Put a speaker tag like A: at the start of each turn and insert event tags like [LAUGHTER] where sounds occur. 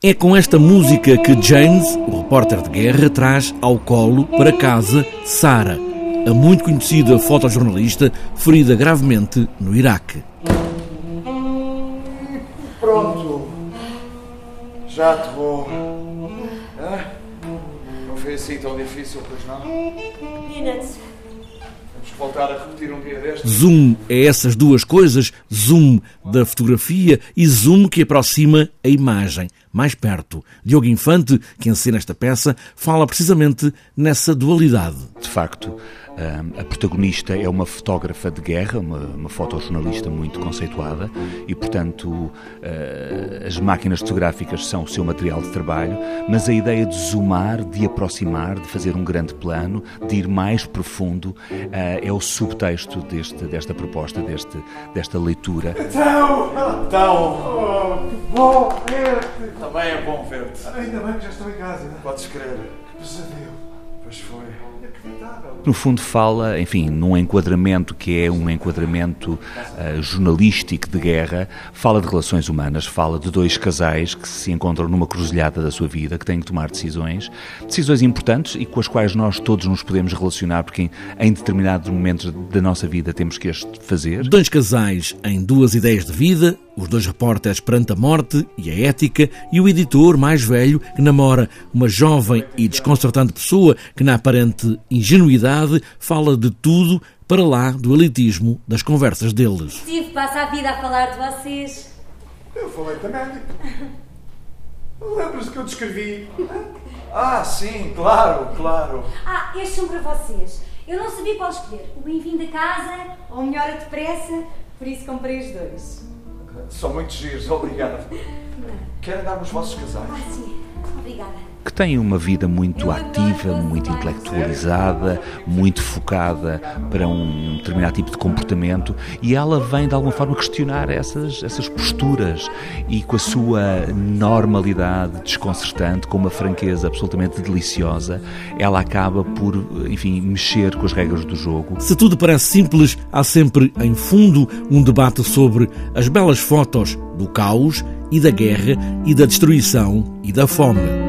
A: É com esta música que James, o repórter de guerra, traz ao colo para casa Sara, a muito conhecida fotojornalista ferida gravemente no Iraque.
B: Pronto. Já te vou. Não foi assim tão difícil, pois não?
C: Peanuts.
B: Vamos voltar a repetir um dia.
A: Zoom é essas duas coisas, zoom da fotografia e zoom que aproxima a imagem mais perto. Diogo Infante, que encena esta peça, fala precisamente nessa dualidade.
D: De facto, a protagonista é uma fotógrafa de guerra, uma, uma fotojornalista muito conceituada e, portanto, as máquinas fotográficas são o seu material de trabalho, mas a ideia de zoomar, de aproximar, de fazer um grande plano, de ir mais profundo, é o subtexto deste, desta proposta, deste, desta leitura.
B: Então, então, oh, que bom ver-te. Também é bom ver-te.
E: Ainda bem que já estou em casa.
B: Podes crer.
E: Que pesadelo.
B: Pois foi.
E: Inacreditável.
D: No fundo, fala, enfim, num enquadramento que é um enquadramento uh, jornalístico de guerra, fala de relações humanas, fala de dois casais que se encontram numa cruzilhada da sua vida, que têm que tomar decisões, decisões importantes e com as quais nós todos nos podemos relacionar, porque em, em determinados momentos da nossa vida temos que as fazer.
A: Dois casais em duas ideias de vida, os dois repórteres perante a morte e a ética, e o editor mais velho que namora uma jovem e desconcertante pessoa que, na aparente ingenuidade, fala de tudo para lá do elitismo das conversas deles.
C: Steve passa a vida a falar de vocês.
E: Eu falei também. Lembras-te que eu descrevi?
B: Ah, sim, claro, claro.
C: Ah, estes são para vocês. Eu não sabia qual escolher. O bem-vindo a casa ou o melhor a depressa, por isso comprei os dois.
B: São muito giros, [LAUGHS] obrigado. Querem dar nos vossos casais?
C: Ah, sim. Obrigada.
D: Que têm uma vida muito ativa, muito intelectualizada, muito focada para um determinado tipo de comportamento e ela vem de alguma forma questionar essas, essas posturas e com a sua normalidade desconcertante, com uma franqueza absolutamente deliciosa, ela acaba por, enfim, mexer com as regras do jogo.
A: Se tudo parece simples, há sempre em fundo um debate sobre as belas fotos do caos e da guerra e da destruição e da fome.